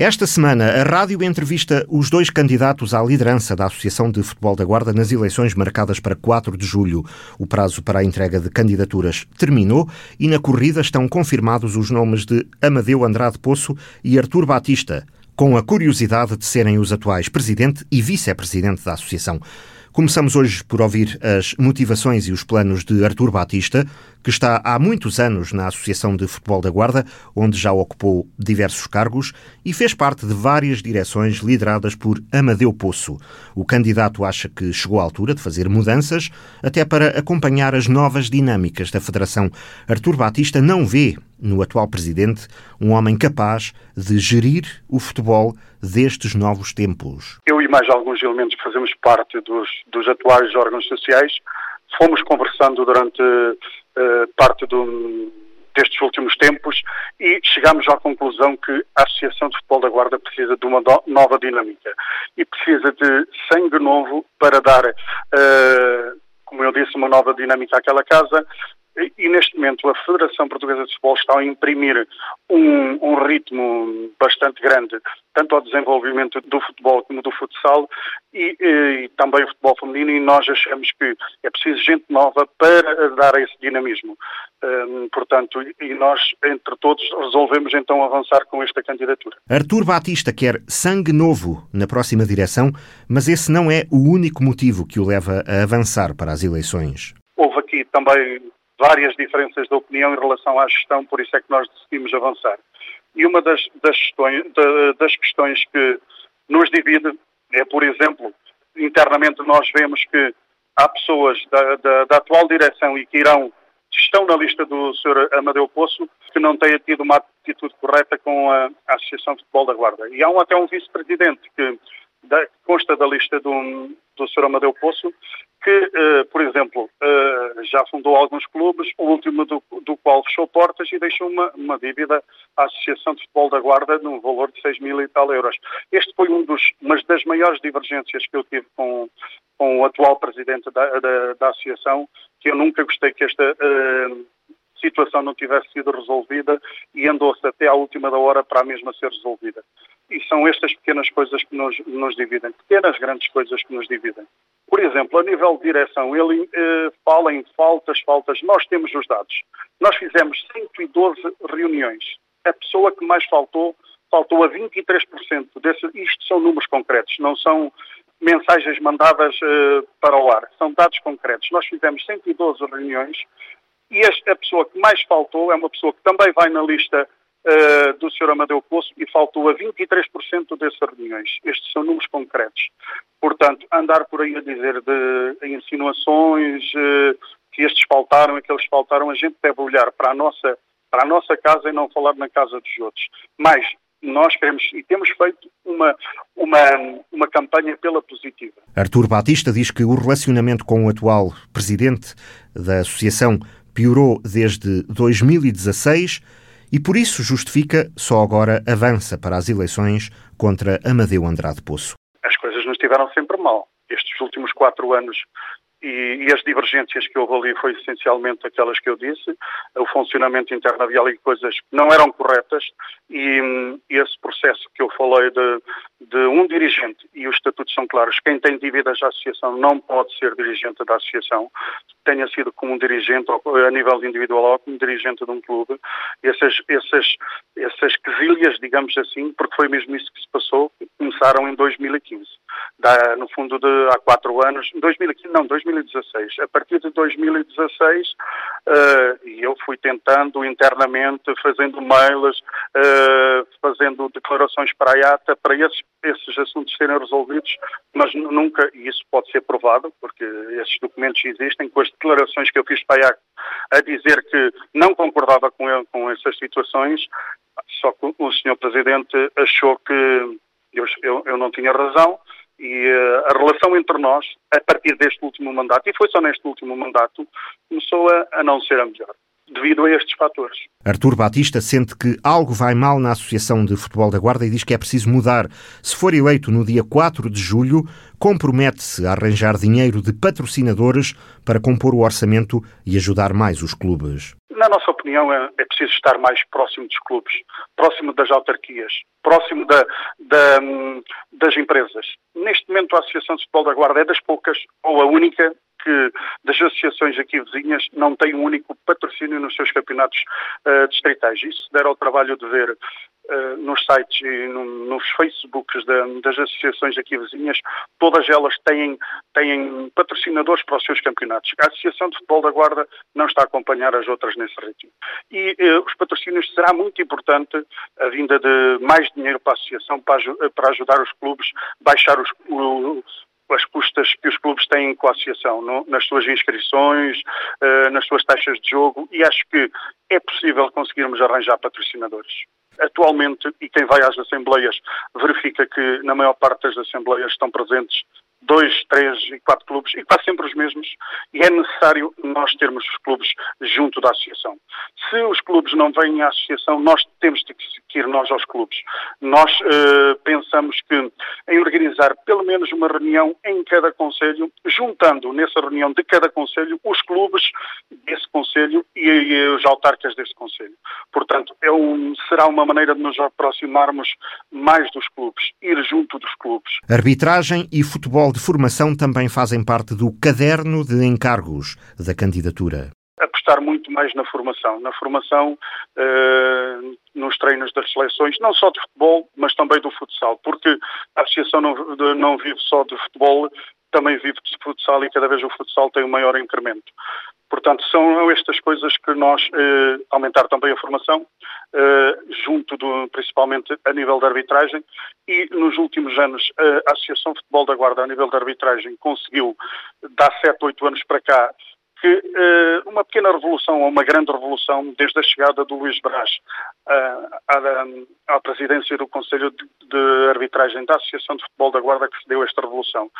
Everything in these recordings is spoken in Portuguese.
Esta semana, a rádio entrevista os dois candidatos à liderança da Associação de Futebol da Guarda nas eleições marcadas para 4 de julho. O prazo para a entrega de candidaturas terminou e na corrida estão confirmados os nomes de Amadeu Andrade Poço e Artur Batista, com a curiosidade de serem os atuais presidente e vice-presidente da Associação. Começamos hoje por ouvir as motivações e os planos de Artur Batista, que está há muitos anos na Associação de Futebol da Guarda, onde já ocupou diversos cargos e fez parte de várias direções lideradas por Amadeu Poço. O candidato acha que chegou à altura de fazer mudanças, até para acompanhar as novas dinâmicas da Federação. Artur Batista não vê no atual presidente um homem capaz de gerir o futebol destes novos tempos. Eu e mais alguns elementos que fazemos parte dos, dos atuais órgãos sociais fomos conversando durante uh, parte do, destes últimos tempos e chegámos à conclusão que a Associação de Futebol da Guarda precisa de uma nova dinâmica e precisa de sangue novo para dar, uh, como eu disse, uma nova dinâmica àquela casa, e neste momento a Federação Portuguesa de Futebol está a imprimir um, um, ritmo bastante grande, tanto ao desenvolvimento do futebol como do futsal e, e, também o futebol feminino e nós achamos que é preciso gente nova para dar esse dinamismo. Um, portanto, e nós, entre todos, resolvemos então avançar com esta candidatura. Artur Batista quer sangue novo na próxima direção, mas esse não é o único motivo que o leva a avançar para as eleições. Houve aqui também várias diferenças de opinião em relação à gestão, por isso é que nós decidimos avançar. E uma das, das, questões, das questões que nos divide é, por exemplo, internamente nós vemos que há pessoas da, da, da atual direção e que irão estão na lista do Sr. Amadeu Poço que não têm tido uma atitude correta com a, Associação de Futebol da Guarda. E há um, até um vice-presidente que da, consta da lista do, do Sr. Amadeu Poço que, uh, por exemplo, uh, já fundou alguns clubes, o último do, do, qual fechou portas e deixou uma, uma dívida à Associação de Futebol da Guarda no valor de 6 mil e tal euros. Este foi um dos, uma das maiores divergências que eu tive com, com o atual presidente da, da, da Associação, que eu nunca gostei que esta uh, situação não tivesse sido resolvida e andou-se até à última da hora para a mesma ser resolvida. E são estas pequenas coisas que nos, nos dividem, pequenas, grandes coisas que nos dividem. Por exemplo, a nível de direção, ele eh, fala em faltas, faltas. Nós temos os dados. Nós fizemos 112 reuniões. A pessoa que mais faltou, faltou a 23%. Desse, isto são números concretos, não são mensagens mandadas eh, para o ar. São dados concretos. Nós fizemos 112 reuniões e a pessoa que mais faltou é uma pessoa que também vai na lista uh, do Sr. Amadeu Poço e faltou a 23% dessas reuniões. Estes são números concretos. Portanto, andar por aí a dizer de insinuações uh, que estes faltaram, aqueles faltaram, a gente deve olhar para a nossa para a nossa casa e não falar na casa dos outros. Mas nós queremos e temos feito uma, uma, uma campanha pela positiva. Artur Batista diz que o relacionamento com o atual presidente da associação piorou desde 2016 e por isso justifica só agora avança para as eleições contra Amadeu Andrade Poço. As coisas não estiveram sempre mal. Estes últimos quatro anos e, e, as divergências que houve ali foi essencialmente aquelas que eu disse, o funcionamento interno havia ali coisas que não eram corretas e, e esse processo que eu falei de, de, um dirigente, e os estatutos são claros, quem tem dívidas à associação não pode ser dirigente da associação, tenha sido como um dirigente a nível individual ou como dirigente de um clube, essas, essas, essas quesilhas, digamos assim, porque foi mesmo isso que se passou, começaram em 2015. Da, no fundo, de, há quatro anos, 2015, não, 2015, 2016. A partir de 2016, uh, eh, eu fui tentando internamente, fazendo mails, uh, fazendo declarações para a IATA, para esses, esses assuntos serem resolvidos, mas nunca, e isso pode ser provado, porque esses documentos existem, com as declarações que eu fiz para a IATA a dizer que não concordava com, ele, com essas situações, só que o Sr. Presidente achou que eu, eu, eu não tinha razão, e uh, a relação entre nós, a partir deste último mandato, e foi só neste último mandato, começou a, a não ser a melhor devido a estes fatores. Artur Batista sente que algo vai mal na Associação de Futebol da Guarda e diz que é preciso mudar. Se for eleito no dia 4 de julho, compromete-se a arranjar dinheiro de patrocinadores para compor o orçamento e ajudar mais os clubes. Na nossa opinião, é, é, preciso estar mais próximo dos clubes, próximo das autarquias, próximo da, da, das empresas. Neste momento, a Associação de Futebol da Guarda é das poucas, ou a única, que das associações aqui vizinhas não tem um único patrocínio nos seus campeonatos uh, distritais. Isso der ao trabalho de ver uh, nos sites e no, nos Facebooks da, das associações aqui vizinhas, todas elas têm, têm patrocinadores para os seus campeonatos. A Associação de Futebol da Guarda não está a acompanhar as outras nesse ritmo. E uh, os patrocínios será muito importante a vinda de mais dinheiro para a associação para, para ajudar os clubes, baixar os, as custas que os clubes têm com a associação, no, nas suas inscrições, uh, nas suas taxas de jogo, e acho que é possível conseguirmos arranjar patrocinadores. Atualmente, e quem vai às assembleias verifica que na maior parte das assembleias estão presentes dois, três e quatro clubes, e quase sempre os mesmos, e é necessário nós termos os clubes junto da associação. Se os clubes não vêm à associação, nós temos de ir nós aos clubes. Nós uh, pensamos que em organizar pelo menos uma reunião em cada conselho, juntando nessa reunião de cada conselho os clubes desse conselho e, e os autarcas desse conselho. Portanto, é um, será uma maneira de nos aproximarmos mais dos clubes, ir junto dos clubes. Arbitragem e futebol de formação também fazem parte do caderno de encargos da candidatura. Apostar muito mais na formação, na formação uh, nos treinos das seleções, não só de futebol, mas também do futsal, porque a associação não, não vive só de futebol, também vive de futsal e cada vez o futsal tem um maior incremento. Portanto, são estas coisas que nós, eh, aumentar também a formação, eh, junto do, principalmente a nível da arbitragem, e nos últimos anos a Associação de Futebol da Guarda, a nível da arbitragem, conseguiu, dar 7, 8 anos para cá, que uh, uma pequena revolução ou uma grande revolução desde a chegada do Luís Brás uh, à, à, presidência do Conselho de, de, Arbitragem da Associação de Futebol da Guarda que se deu esta revolução.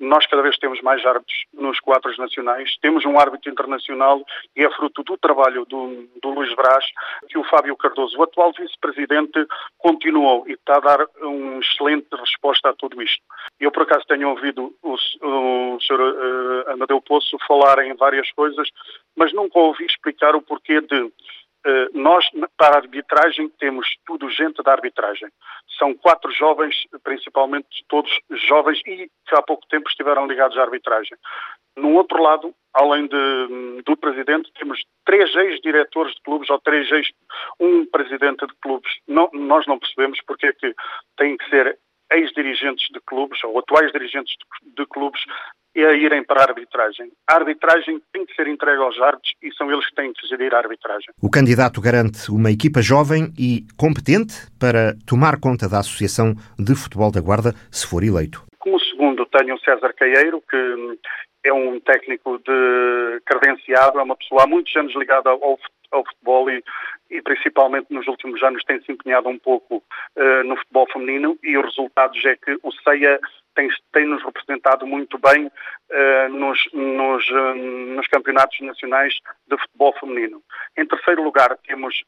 Nós cada vez temos mais árbitros nos quadros nacionais, temos um árbitro internacional e é fruto do trabalho do, do Luís Brás que o Fábio Cardoso, o atual vice-presidente, continuou e está a dar uma excelente resposta a tudo isto. Eu, por acaso, tenho ouvido o, o Sr. Uh, Amadeu Poço falar em várias várias coisas, mas nunca ouvi explicar o porquê de Uh, nós, para a arbitragem, temos tudo gente da arbitragem. São quatro jovens, principalmente todos jovens e que há pouco tempo estiveram ligados à arbitragem. No outro lado, além de, do presidente, temos três ex-diretores de clubes ou três ex, um presidente de clubes. Não, nós não percebemos porque é que têm que ser ex-dirigentes de clubes ou atuais dirigentes de, de clubes a irem para a arbitragem. A arbitragem tem que ser entregue aos árbitros e são eles que têm que gerir a arbitragem. O candidato garante uma equipa jovem e competente para tomar conta da Associação de Futebol da Guarda, se for eleito. Como segundo, tenho o César Caieiro, que é um técnico de credenciado, é uma pessoa há muitos anos ligada ao, ao futebol e, e, principalmente nos últimos anos tem se empenhado um pouco uh, no futebol feminino e os resultados é que o CEIA tem, tem nos representado muito bem uh, nos, nos, uh, nos, campeonatos nacionais de futebol feminino. Em terceiro lugar, temos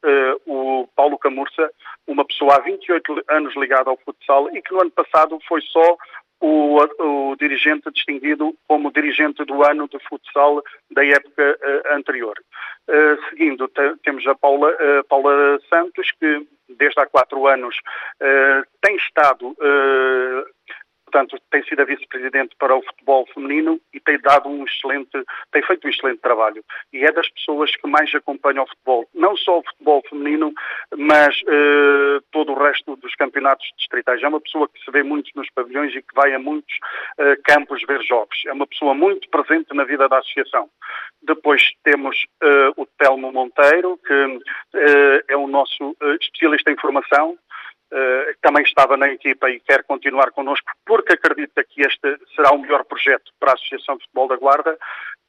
o Paulo Camurça, uma pessoa há 28 anos ligada ao futsal e que no ano passado foi só o, o, dirigente distinguido como dirigente do ano de futsal da época uh, anterior. Uh, seguindo, temos a Paula, uh, Paula, Santos, que desde há quatro anos tem estado portanto, tem sido a vice-presidente para o futebol feminino e tem dado um excelente, tem feito um excelente trabalho. E é das pessoas que mais acompanham o futebol, não só o futebol feminino, mas uh, todo o resto dos campeonatos distritais. É uma pessoa que se vê muito nos pavilhões e que vai a muitos uh, campos ver jogos. É uma pessoa muito presente na vida da associação. Depois temos uh, o Telmo Monteiro, que é o nosso especialista em formação, Uh, também estava na equipa e quer continuar connosco porque acredita que este será o melhor projeto para a Associação de Futebol da Guarda.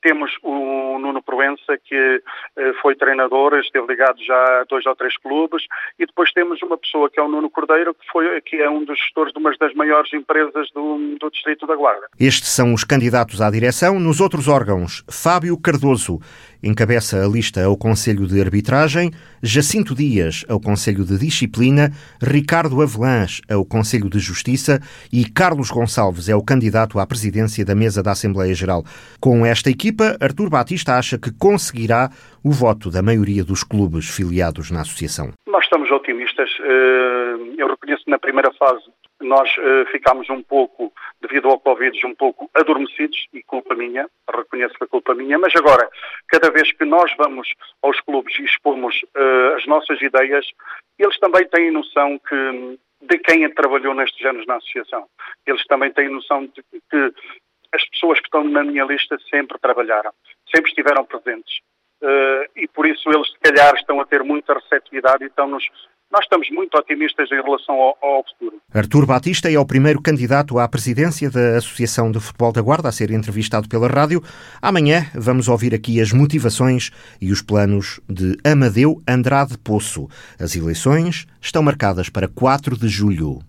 Temos o Nuno Proença, que uh, foi treinador, esteve ligado já a dois ou três clubes, e depois temos uma pessoa que é o Nuno Cordeiro, que, foi, que é um dos gestores de uma das maiores empresas do, do Distrito da Guarda. Estes são os candidatos à direção. Nos outros órgãos, Fábio Cardoso encabeça a lista ao Conselho de Arbitragem, Jacinto Dias ao Conselho de Disciplina, Ricardo Avelãs ao Conselho de Justiça e Carlos Gonçalves é o candidato à presidência da mesa da Assembleia Geral. Com esta equipa, Artur Batista acha que conseguirá o voto da maioria dos clubes filiados na associação. Nós estamos otimistas. Eh, eu reconheço que na primeira fase nós uh, ficámos um pouco, devido ao Covid, um pouco adormecidos, e culpa minha, reconheço que é culpa minha, mas agora, cada vez que nós vamos aos clubes e expomos uh, as nossas ideias, eles também têm noção que de quem trabalhou nestes anos na associação. Eles também têm noção de que as pessoas que estão na minha lista sempre trabalharam, sempre estiveram presentes. Uh, e por isso eles, se calhar, estão a ter muita receptividade e estão-nos nós estamos muito otimistas em relação ao, ao, futuro. Artur Batista é o primeiro candidato à presidência da Associação de Futebol da Guarda a ser entrevistado pela rádio. Amanhã vamos ouvir aqui as motivações e os planos de Amadeu Andrade Poço. As eleições estão marcadas para 4 de julho.